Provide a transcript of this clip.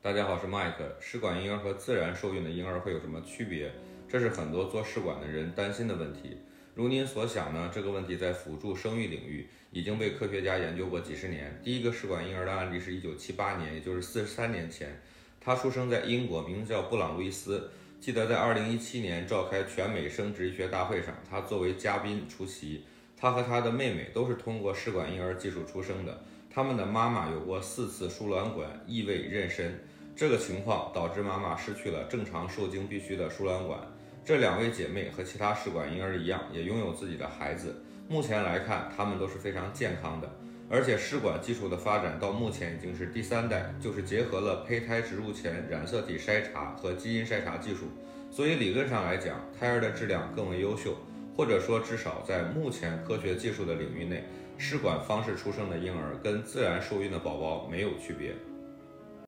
大家好，我是 Mike。试管婴儿和自然受孕的婴儿会有什么区别？这是很多做试管的人担心的问题。如您所想呢，这个问题在辅助生育领域已经被科学家研究过几十年。第一个试管婴儿的案例是一九七八年，也就是四十三年前，他出生在英国，名叫布朗路易斯。记得在二零一七年召开全美生殖医学大会上，他作为嘉宾出席。他和他的妹妹都是通过试管婴儿技术出生的。他们的妈妈有过四次输卵管异位妊娠，这个情况导致妈妈失去了正常受精必须的输卵管。这两位姐妹和其他试管婴儿一样，也拥有自己的孩子。目前来看，她们都是非常健康的。而且试管技术的发展到目前已经是第三代，就是结合了胚胎植入前染色体筛查和基因筛查技术，所以理论上来讲，胎儿的质量更为优秀，或者说至少在目前科学技术的领域内，试管方式出生的婴儿跟自然受孕的宝宝没有区别。